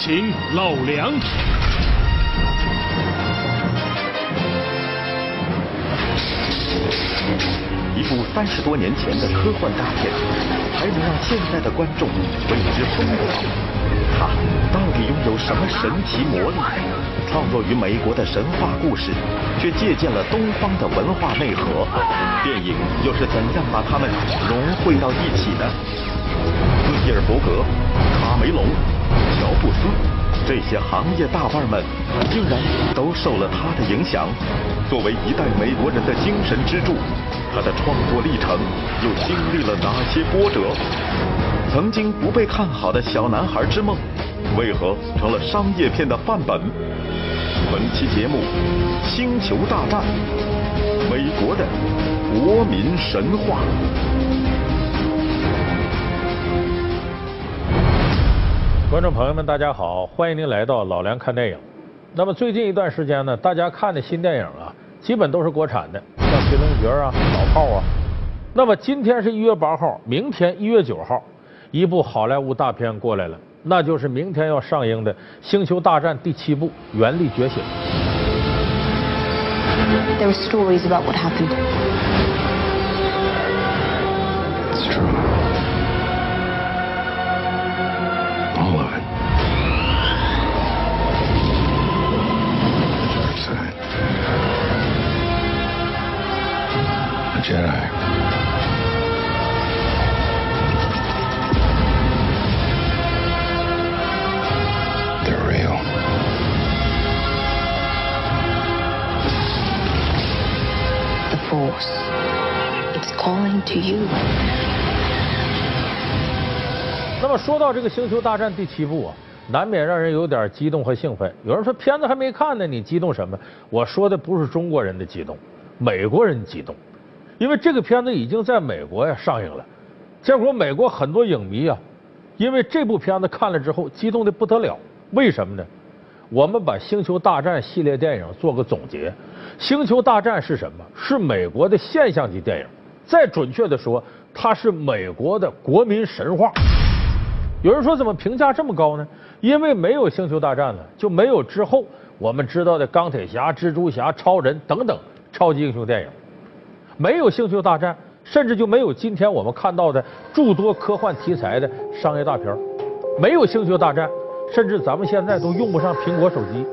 请老梁。一部三十多年前的科幻大片，还能让现在的观众为之疯狂。它到底拥有什么神奇魔力？创作于美国的神话故事，却借鉴了东方的文化内核。电影又是怎样把它们融汇到一起的？斯皮尔伯格、卡梅隆、这些行业大腕们，竟然都受了他的影响。作为一代美国人的精神支柱，他的创作历程又经历了哪些波折？曾经不被看好的小男孩之梦，为何成了商业片的范本？本期节目《星球大战》，美国的国民神话。观众朋友们，大家好，欢迎您来到老梁看电影。那么最近一段时间呢，大家看的新电影啊，基本都是国产的，像《寻龙诀》啊、《老炮》啊。那么今天是一月八号，明天一月九号，一部好莱坞大片过来了，那就是明天要上映的《星球大战》第七部《原力觉醒》。There are stories about what happened. Jedi. They're real. The Force. It's calling to you. 那么说到这个《星球大战》第七部啊，难免让人有点激动和兴奋。有人说片子还没看呢，你激动什么？我说的不是中国人的激动，美国人激动，因为这个片子已经在美国呀上映了。结果美国很多影迷啊，因为这部片子看了之后激动的不得了。为什么呢？我们把《星球大战》系列电影做个总结，《星球大战》是什么？是美国的现象级电影。再准确的说，它是美国的国民神话。有人说怎么评价这么高呢？因为没有星球大战呢，就没有之后我们知道的钢铁侠、蜘蛛侠、超人等等超级英雄电影。没有星球大战，甚至就没有今天我们看到的诸多科幻题材的商业大片。没有星球大战，甚至咱们现在都用不上苹果手机。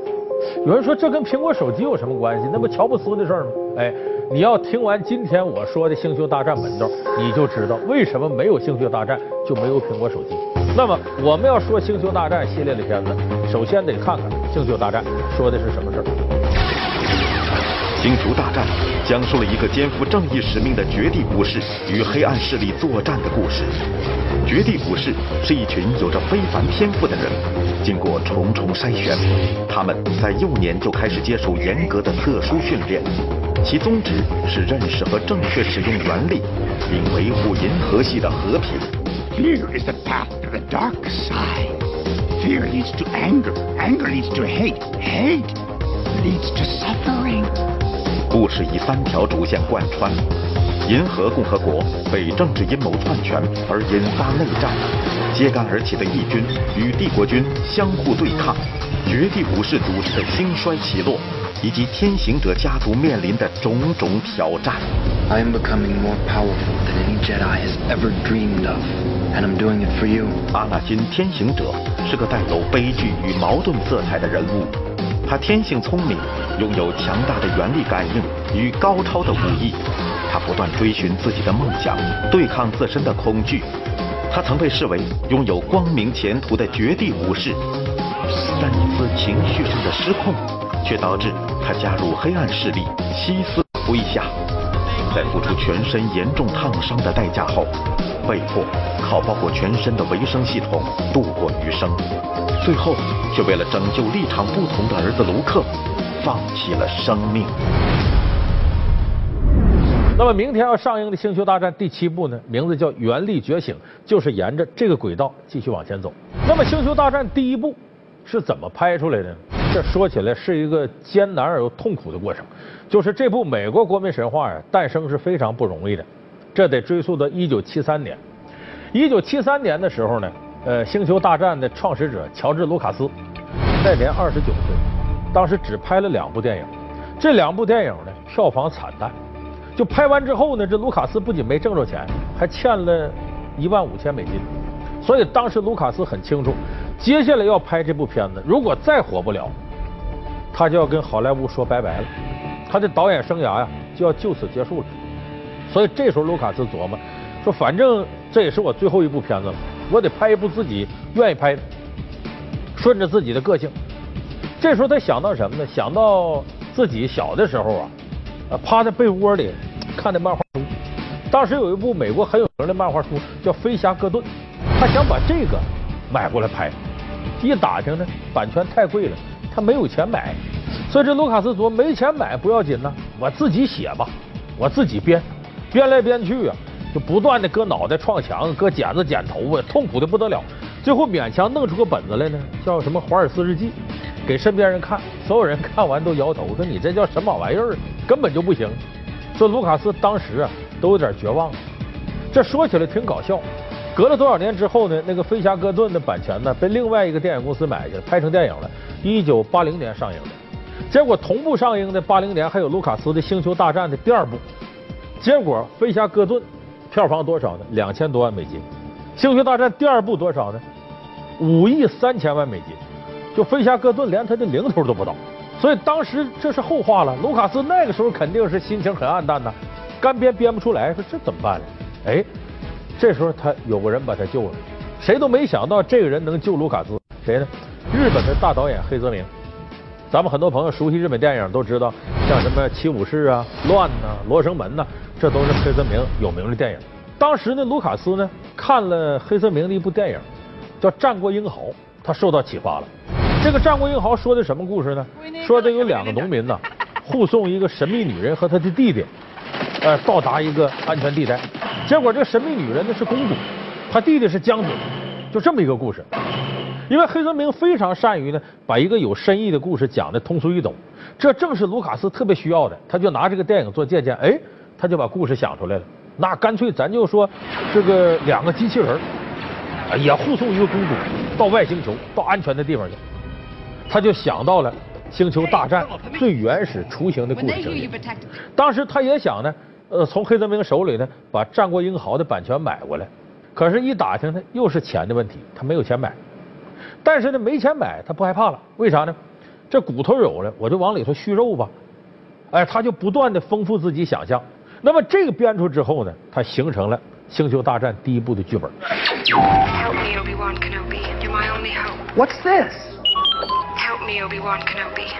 有人说这跟苹果手机有什么关系？那不乔布斯的事儿吗？哎，你要听完今天我说的《星球大战》门道，你就知道为什么没有星球大战就没有苹果手机。那么我们要说《星球大战》系列的片子，首先得看看《星球大战》说的是什么事儿。《星球大战》讲述了一个肩负正义使命的绝地武士与黑暗势力作战的故事。绝地武士是一群有着非凡天赋的人，经过重重筛选，他们在幼年就开始接受严格的特殊训练，其宗旨是认识和正确使用原力，并维护银河系的和平。Fear is the path to the dark side. Fear leads to anger. Anger leads to hate. Hate leads to suffering. 故事以三条主线贯穿：银河共和国被政治阴谋篡权而引发内战，揭竿而起的义军与帝国军相互对抗，绝地武士组织的兴衰起落，以及天行者家族面临的种种挑战。I am becoming more powerful than any Jedi has ever dreamed of. And I'm doing it for you. 阿纳金天行者是个带有悲剧与矛盾色彩的人物，他天性聪明，拥有强大的原力感应与高超的武艺。他不断追寻自己的梦想，对抗自身的恐惧。他曾被视为拥有光明前途的绝地武士，但一次情绪上的失控，却导致他加入黑暗势力西斯麾下。在付出全身严重烫伤的代价后，被迫靠包裹全身的维生系统度过余生，最后却为了拯救立场不同的儿子卢克，放弃了生命。那么明天要上映的《星球大战》第七部呢，名字叫《原力觉醒》，就是沿着这个轨道继续往前走。那么《星球大战》第一部是怎么拍出来的呢？这说起来是一个艰难而又痛苦的过程。就是这部美国国民神话呀，诞生是非常不容易的。这得追溯到一九七三年。一九七三年的时候呢，呃，《星球大战》的创始者乔治·卢卡斯，那年二十九岁，当时只拍了两部电影，这两部电影呢票房惨淡。就拍完之后呢，这卢卡斯不仅没挣着钱，还欠了一万五千美金。所以当时卢卡斯很清楚，接下来要拍这部片子，如果再火不了，他就要跟好莱坞说拜拜了，他的导演生涯呀就要就此结束了。所以这时候卢卡斯琢磨说，反正这也是我最后一部片子了，我得拍一部自己愿意拍的，顺着自己的个性。这时候他想到什么呢？想到自己小的时候啊。趴在被窝里看的漫画书。当时有一部美国很有名的漫画书叫《飞侠哥顿》，他想把这个买过来拍。一打听呢，版权太贵了，他没有钱买。所以这卢卡斯说：“没钱买不要紧呐，我自己写吧，我自己编，编来编去啊，就不断的搁脑袋撞墙，搁剪子剪头发，痛苦的不得了。最后勉强弄出个本子来呢，叫什么《华尔斯日记》。”给身边人看，所有人看完都摇头，说你这叫什么玩意儿？根本就不行。说卢卡斯当时啊都有点绝望。这说起来挺搞笑。隔了多少年之后呢？那个《飞侠哥顿》的版权呢被另外一个电影公司买去了，拍成电影了。一九八零年上映的。结果同步上映的八零年还有卢卡斯的《星球大战》的第二部。结果《飞侠哥顿》票房多少呢？两千多万美金。《星球大战》第二部多少呢？五亿三千万美金。就飞侠哥顿连他的零头都不到，所以当时这是后话了。卢卡斯那个时候肯定是心情很暗淡呐，干编编不出来，说这怎么办呢？哎，这时候他有个人把他救了，谁都没想到这个人能救卢卡斯，谁呢？日本的大导演黑泽明。咱们很多朋友熟悉日本电影都知道，像什么《七武士》啊、《乱》呐、《罗生门》呐，这都是黑泽明有名的电影。当时呢，卢卡斯呢看了黑泽明的一部电影，叫《战国英豪》，他受到启发了。这个《战国英豪》说的什么故事呢？说的有两个农民呢，护送一个神秘女人和她的弟弟，呃，到达一个安全地带。结果这个神秘女人呢是公主，她弟弟是将军，就这么一个故事。因为黑泽明非常善于呢把一个有深意的故事讲的通俗易懂，这正是卢卡斯特别需要的。他就拿这个电影做借鉴，哎，他就把故事想出来了。那干脆咱就说这个两个机器人也护送一个公主到外星球，到安全的地方去。他就想到了《星球大战》最原始雏形的故事情节。当时他也想呢，呃，从黑泽明手里呢把《战国英豪》的版权买过来。可是，一打听呢，又是钱的问题，他没有钱买。但是呢，没钱买他不害怕了，为啥呢？这骨头有了，我就往里头续肉吧。哎，他就不断的丰富自己想象。那么这个编出之后呢，他形成了《星球大战》第一部的剧本。What's this? Help me, Obi-Wan Kenobi.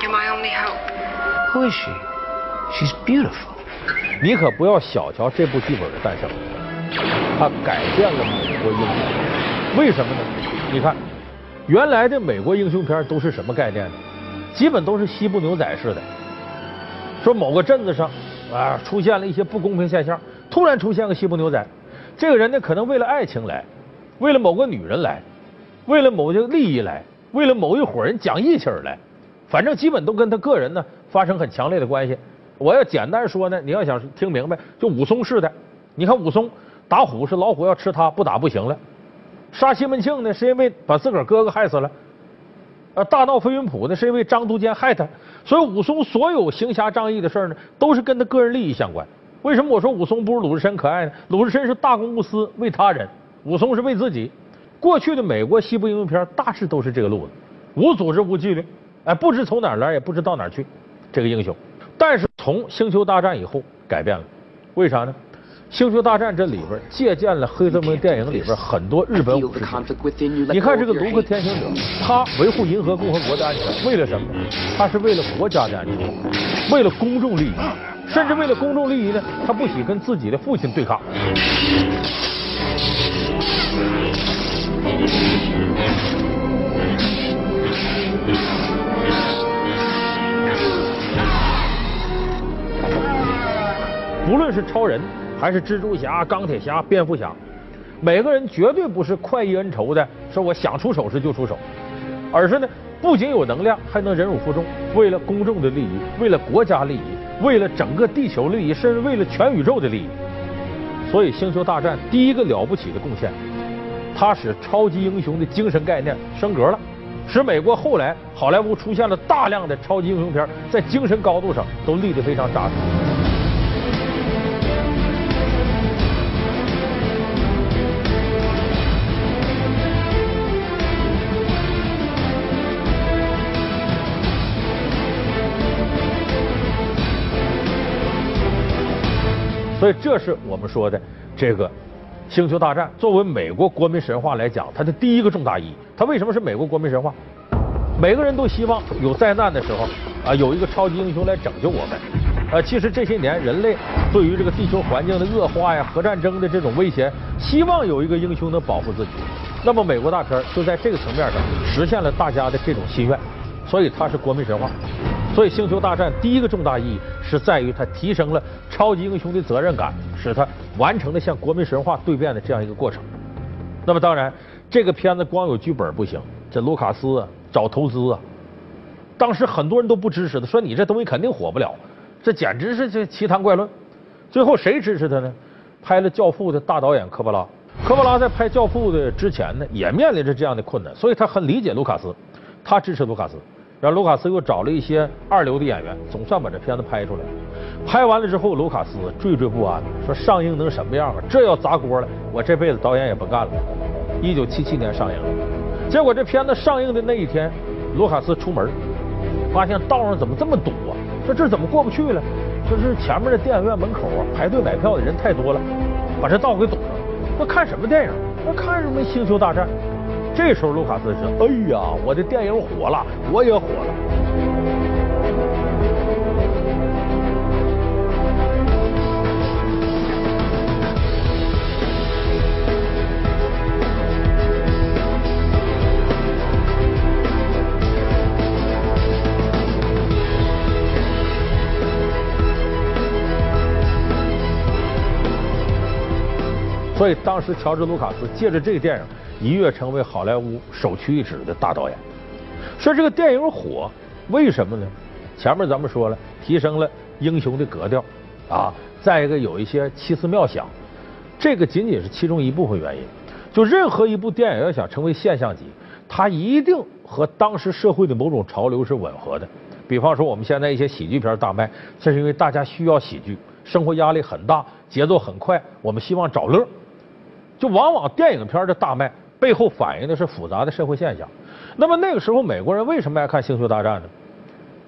You're my only hope. Who is she? She's beautiful. 你可不要小瞧这部剧本的诞生，它改变了美国英雄。为什么呢？你看，原来的美国英雄片都是什么概念呢？基本都是西部牛仔式的。说某个镇子上啊出现了一些不公平现象，突然出现个西部牛仔，这个人呢可能为了爱情来，为了某个女人来，为了某些利益来。为了某一伙人讲义气而来，反正基本都跟他个人呢发生很强烈的关系。我要简单说呢，你要想听明白，就武松似的。你看武松打虎是老虎要吃他，不打不行了。杀西门庆呢是因为把自个儿哥哥害死了。呃，大闹飞云浦呢是因为张都监害他。所以武松所有行侠仗义的事呢，都是跟他个人利益相关。为什么我说武松不如鲁智深可爱呢？鲁智深是大公无私为他人，武松是为自己。过去的美国西部英雄片大致都是这个路子，无组织无纪律，哎，不知从哪儿来，也不知到哪儿去，这个英雄。但是从星球大战以后改变了，为啥呢？星球大战这里边借鉴了黑泽明电影里边很多日本武士。你看这个卢克天行者，他维护银河共和国的安全，为了什么？他是为了国家的安全，为了公众利益，甚至为了公众利益呢，他不惜跟自己的父亲对抗。不论是超人，还是蜘蛛侠、钢铁侠、蝙蝠侠，每个人绝对不是快意恩仇的，说我想出手时就出手，而是呢，不仅有能量，还能忍辱负重，为了公众的利益，为了国家利益，为了整个地球利益，甚至为了全宇宙的利益。所以，《星球大战》第一个了不起的贡献。它使超级英雄的精神概念升格了，使美国后来好莱坞出现了大量的超级英雄片，在精神高度上都立得非常扎实。所以，这是我们说的这个《星球大战》作为美国国民神话来讲，它的第一个重大意义。它为什么是美国国民神话？每个人都希望有灾难的时候啊，有一个超级英雄来拯救我们。呃，其实这些年人类对于这个地球环境的恶化呀、核战争的这种威胁，希望有一个英雄能保护自己。那么，美国大片就在这个层面上实现了大家的这种心愿，所以它是国民神话。所以，《星球大战》第一个重大意义是在于它提升了超级英雄的责任感，使他完成了向国民神话蜕变的这样一个过程。那么，当然，这个片子光有剧本不行，这卢卡斯啊找投资啊，当时很多人都不支持他，说你这东西肯定火不了，这简直是这奇谈怪论。最后谁支持他呢？拍了《教父》的大导演科波拉。科波拉在拍《教父》的之前呢，也面临着这样的困难，所以他很理解卢卡斯，他支持卢卡斯。然后卢卡斯又找了一些二流的演员，总算把这片子拍出来。拍完了之后，卢卡斯惴惴不安，说上映能什么样啊？这要砸锅了，我这辈子导演也不干了。一九七七年上映，结果这片子上映的那一天，卢卡斯出门，发现道上怎么这么堵啊？说这怎么过不去了？说是前面的电影院门口啊，排队买票的人太多了，把这道给堵上了。说看什么电影？说看什么《星球大战》。这时候，卢卡斯说：“哎呀，我的电影火了，我也火了。”所以，当时乔治·卢卡斯借着这个电影。一跃成为好莱坞首屈一指的大导演。说这个电影火，为什么呢？前面咱们说了，提升了英雄的格调啊。再一个，有一些奇思妙想，这个仅仅是其中一部分原因。就任何一部电影要想成为现象级，它一定和当时社会的某种潮流是吻合的。比方说，我们现在一些喜剧片大卖，这是因为大家需要喜剧，生活压力很大，节奏很快，我们希望找乐。就往往电影片的大卖。背后反映的是复杂的社会现象。那么那个时候，美国人为什么爱看《星球大战》呢？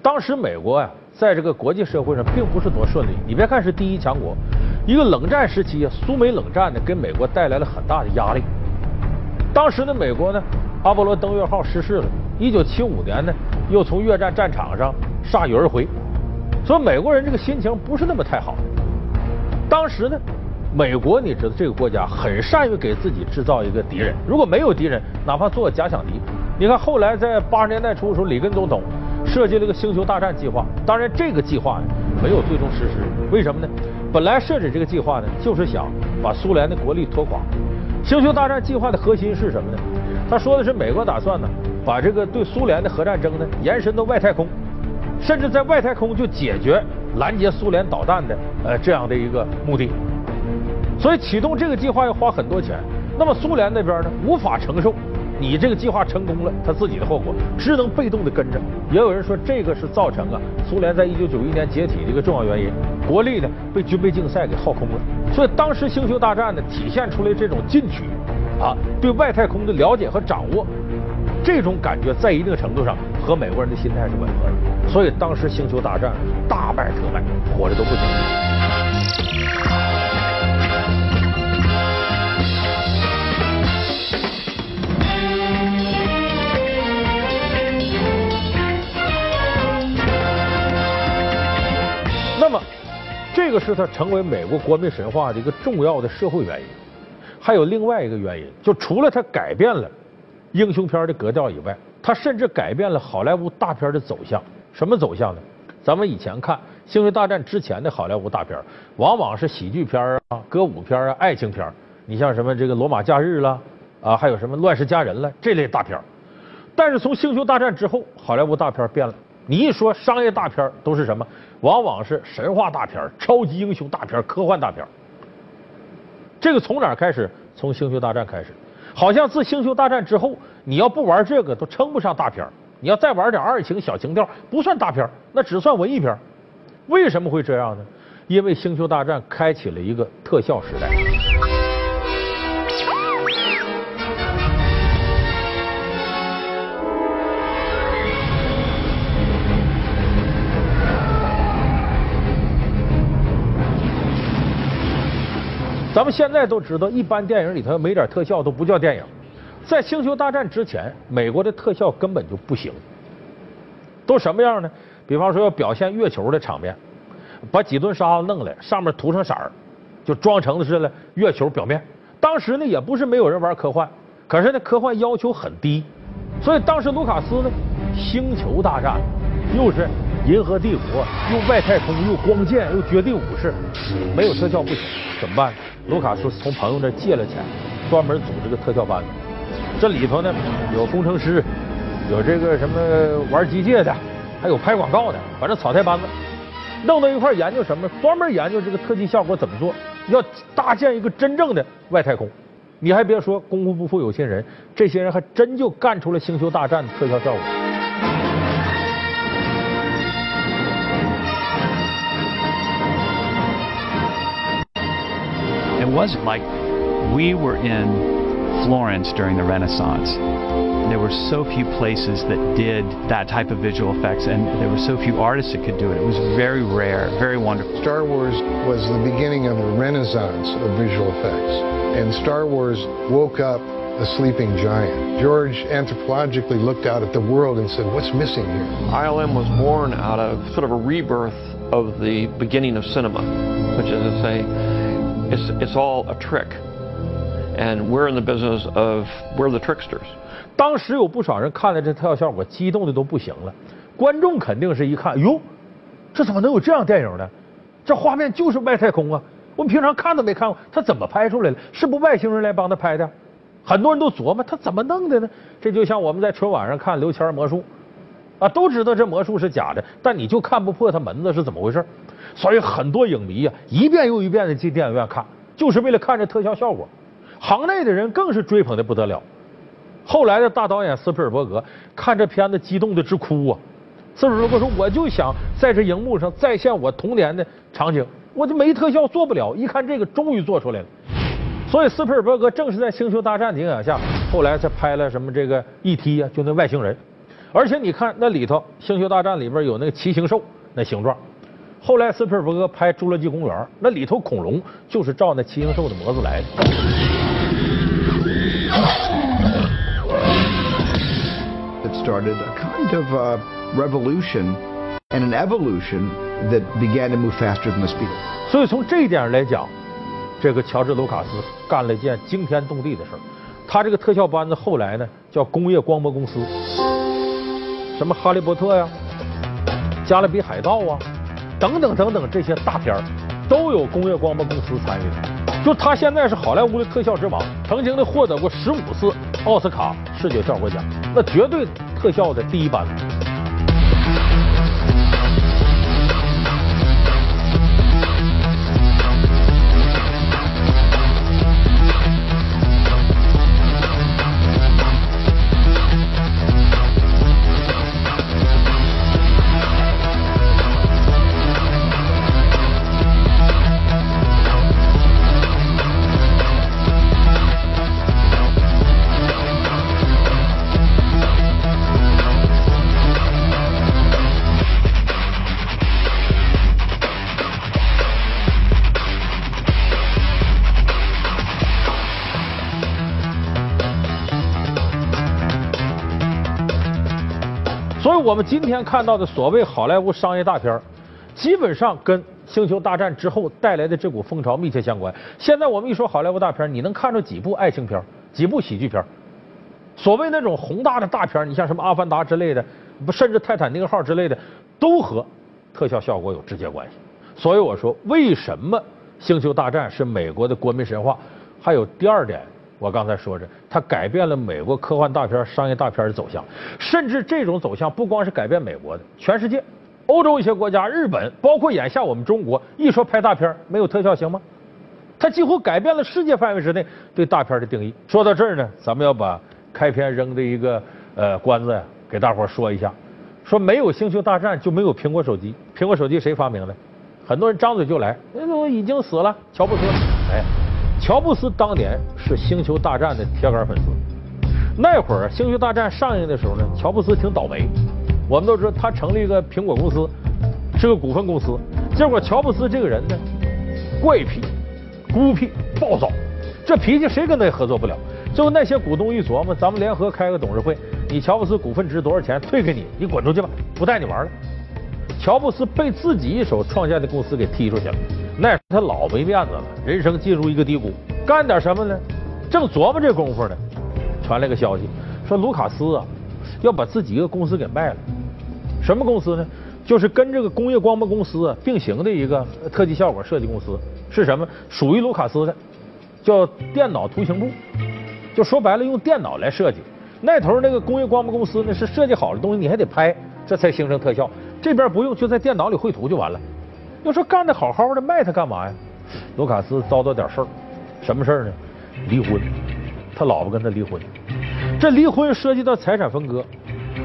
当时美国呀，在这个国际社会上并不是多顺利。你别看是第一强国，一个冷战时期啊，苏美冷战呢，给美国带来了很大的压力。当时的美国呢，阿波罗登月号失事了，一九七五年呢，又从越战战场上铩羽而回，所以美国人这个心情不是那么太好。当时呢。美国，你知道这个国家很善于给自己制造一个敌人。如果没有敌人，哪怕做假想敌，你看后来在八十年代初的时候，里根总统设计了一个星球大战计划。当然，这个计划呢没有最终实施。为什么呢？本来设置这个计划呢，就是想把苏联的国力拖垮。星球大战计划的核心是什么呢？他说的是美国打算呢，把这个对苏联的核战争呢延伸到外太空，甚至在外太空就解决拦截苏联导弹的呃这样的一个目的。所以启动这个计划要花很多钱，那么苏联那边呢无法承受你这个计划成功了他自己的后果，只能被动的跟着。也有人说这个是造成啊苏联在一九九一年解体的一个重要原因，国力呢被军备竞赛给耗空了。所以当时星球大战呢体现出来这种进取啊对外太空的了解和掌握，这种感觉在一定程度上和美国人的心态是吻合的。所以当时星球大战大败特败，火的都不行。这个是它成为美国国民神话的一个重要的社会原因。还有另外一个原因，就除了它改变了英雄片的格调以外，它甚至改变了好莱坞大片的走向。什么走向呢？咱们以前看《星球大战》之前的好莱坞大片，往往是喜剧片啊、歌舞片啊、爱情片。你像什么这个《罗马假日》啦，啊，还有什么《乱世佳人》了这类大片。但是从《星球大战》之后，好莱坞大片变了。你一说商业大片都是什么？往往是神话大片、超级英雄大片、科幻大片。这个从哪开始？从《星球大战》开始。好像自《星球大战》之后，你要不玩这个都称不上大片你要再玩点二情小情调，不算大片那只算文艺片为什么会这样呢？因为《星球大战》开启了一个特效时代。咱们现在都知道，一般电影里头没点特效都不叫电影。在《星球大战》之前，美国的特效根本就不行。都什么样呢？比方说要表现月球的场面，把几吨沙子弄来，上面涂上色儿，就装成的是了月球表面。当时呢，也不是没有人玩科幻，可是呢，科幻要求很低，所以当时卢卡斯呢，《星球大战》又是银河帝国，又外太空，又光剑，又绝地武士，没有特效不行，怎么办？卢卡斯从朋友那借了钱，专门组织个特效班子。这里头呢，有工程师，有这个什么玩机械的，还有拍广告的，反正草台班子，弄到一块研究什么？专门研究这个特技效果怎么做，要搭建一个真正的外太空。你还别说，功夫不负有心人，这些人还真就干出了《星球大战》的特效效果。Wasn't like we were in Florence during the Renaissance. There were so few places that did that type of visual effects, and there were so few artists that could do it. It was very rare, very wonderful. Star Wars was the beginning of a renaissance of visual effects, and Star Wars woke up a sleeping giant. George anthropologically looked out at the world and said, What's missing here? ILM was born out of sort of a rebirth of the beginning of cinema, which is to say, it's, it's all a trick. And we're in the business of, we're the tricksters. 当时有不少人看了这特效效果，激动的都不行了。观众肯定是一看，哟，这怎么能有这样电影呢？这画面就是外太空啊！我们平常看都没看过，他怎么拍出来的？是不外星人来帮他拍的？很多人都琢磨他怎么弄的呢？这就像我们在春晚上看刘谦魔术啊，都知道这魔术是假的，但你就看不破他门子是怎么回事。所以很多影迷呀，一遍又一遍的进电影院看，就是为了看这特效效果。行内的人更是追捧的不得了。后来的大导演斯皮尔伯格看这片子激动的直哭啊！斯皮尔伯格说：“我就想在这荧幕上再现我童年的场景，我就没特效做不了。一看这个，终于做出来了。”所以斯皮尔伯格正是在《星球大战》的影响下，后来才拍了什么这个 E.T. 啊，就那外星人。而且你看那里头，《星球大战》里边有那个骑行兽那形状。后来斯皮尔伯格拍《侏罗纪公园》，那里头恐龙就是照那七星兽的模子来的。It started a kind of uh, revolution and an evolution that began to move faster than the speed. 所以从这一点上来讲，这个乔治·卢卡斯干了一件惊天动地的事儿。他这个特效班子后来呢叫工业光魔公司，什么《哈利波特》呀、《加勒比海盗》啊，等等等等这些大片儿，都有工业光波公司参与。就他现在是好莱坞的特效之王，曾经的获得过十五次奥斯卡视觉效果奖，那绝对特效的第一班所以，我们今天看到的所谓好莱坞商业大片基本上跟《星球大战》之后带来的这股风潮密切相关。现在我们一说好莱坞大片你能看出几部爱情片几部喜剧片所谓那种宏大的大片你像什么《阿凡达》之类的，不，甚至《泰坦尼克号》之类的，都和特效效果有直接关系。所以我说，为什么《星球大战》是美国的国民神话？还有第二点。我刚才说着，它改变了美国科幻大片、商业大片的走向，甚至这种走向不光是改变美国的，全世界，欧洲一些国家、日本，包括眼下我们中国，一说拍大片没有特效行吗？它几乎改变了世界范围之内对大片的定义。说到这儿呢，咱们要把开篇扔的一个呃关子呀，给大伙说一下。说没有星球大战就没有苹果手机。苹果手机谁发明的？很多人张嘴就来，那都已经死了，乔布斯。哎，乔布斯当年是星球大战的铁杆粉丝。那会儿星球大战上映的时候呢，乔布斯挺倒霉。我们都知道他成立一个苹果公司，是个股份公司。结果乔布斯这个人呢，怪癖、孤僻、暴躁，这脾气谁跟他也合作不了。最后那些股东一琢磨，咱们联合开个董事会，你乔布斯股份值多少钱，退给你，你滚出去吧，不带你玩了。乔布斯被自己一手创建的公司给踢出去了，那他老没面子了，人生进入一个低谷，干点什么呢？正琢磨这功夫呢，传来个消息，说卢卡斯啊要把自己一个公司给卖了。什么公司呢？就是跟这个工业光魔公司并行的一个特技效果设计公司，是什么？属于卢卡斯的，叫电脑图形部。就说白了，用电脑来设计。那头那个工业光魔公司呢，是设计好的东西，你还得拍，这才形成特效。这边不用，就在电脑里绘图就完了。要说干的好好的，卖它干嘛呀？卢卡斯遭到点事儿，什么事儿呢？离婚，他老婆跟他离婚。这离婚涉及到财产分割，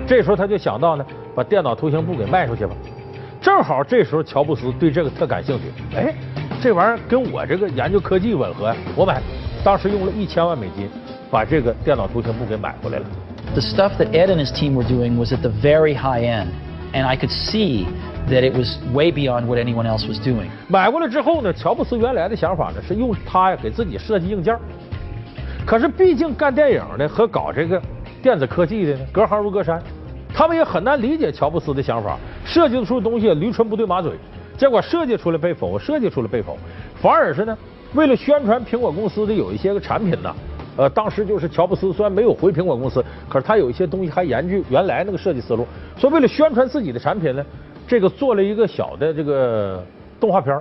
这时候他就想到呢。把电脑图形部给卖出去吧，正好这时候乔布斯对这个特感兴趣，哎，这玩意儿跟我这个研究科技吻合呀，我买。当时用了一千万美金把这个电脑图形部给买回来了。The stuff that Ed and his team were doing was at the very high end, and I could see that it was way beyond what anyone else was doing. 买过来之后呢，乔布斯原来的想法呢是用它呀给自己设计硬件，可是毕竟干电影的和搞这个电子科技的呢隔行如隔山。他们也很难理解乔布斯的想法，设计出的东西驴唇不对马嘴，结果设计出来被否，设计出来被否，反而是呢，为了宣传苹果公司的有一些个产品呢，呃，当时就是乔布斯虽然没有回苹果公司，可是他有一些东西还延续原来那个设计思路，所以为了宣传自己的产品呢，这个做了一个小的这个动画片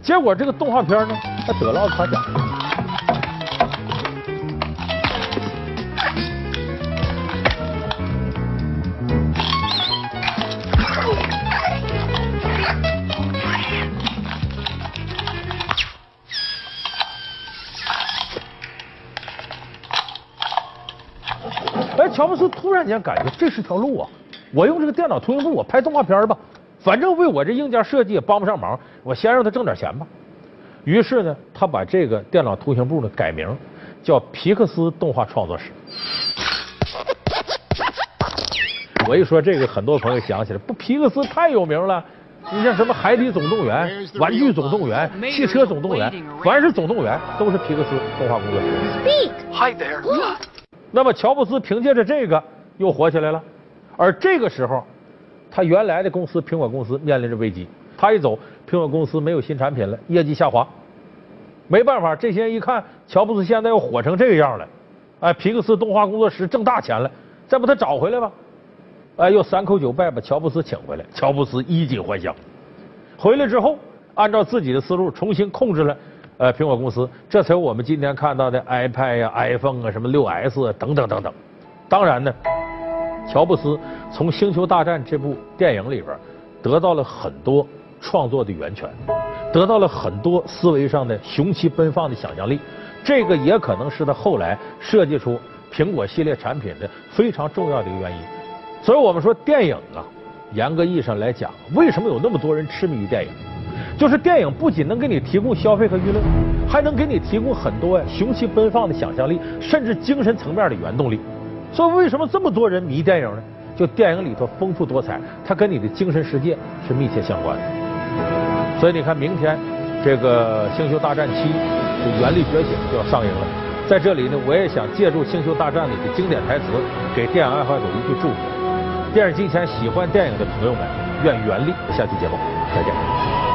结果这个动画片呢，还得了奥斯卡奖。哎乔布斯突然间感觉这是条路啊！我用这个电脑图形部，我拍动画片吧，反正为我这硬件设计也帮不上忙，我先让他挣点钱吧。于是呢，他把这个电脑图形部呢改名叫皮克斯动画创作室。我一说这个，很多朋友想起来，不，皮克斯太有名了。你像什么《海底总动员》《玩具总动员》《汽车总动员》，凡是总动员都是皮克斯动画工作室。Speak，Hi there。那么乔布斯凭借着这个又火起来了，而这个时候，他原来的公司苹果公司面临着危机。他一走，苹果公司没有新产品了，业绩下滑。没办法，这些人一看乔布斯现在又火成这个样了，哎，皮克斯动画工作室挣大钱了，再把他找回来吧。哎，又三叩九拜把乔布斯请回来。乔布斯衣锦还乡，回来之后按照自己的思路重新控制了。呃，苹果公司，这才有我们今天看到的 iPad 呀、iPhone 啊，什么六 S 啊等等等等。当然呢，乔布斯从《星球大战》这部电影里边得到了很多创作的源泉，得到了很多思维上的雄奇奔放的想象力。这个也可能是他后来设计出苹果系列产品的非常重要的一个原因。所以我们说，电影啊，严格意义上来讲，为什么有那么多人痴迷于电影？就是电影不仅能给你提供消费和娱乐，还能给你提供很多呀雄奇奔放的想象力，甚至精神层面的原动力。所以为什么这么多人迷电影呢？就电影里头丰富多彩，它跟你的精神世界是密切相关的。所以你看，明天这个《星球大战七》就原力觉醒就要上映了。在这里呢，我也想借助《星球大战》里的经典台词，给电影爱好者一句祝福：电视机前喜欢电影的朋友们，愿原力。下期节目再见。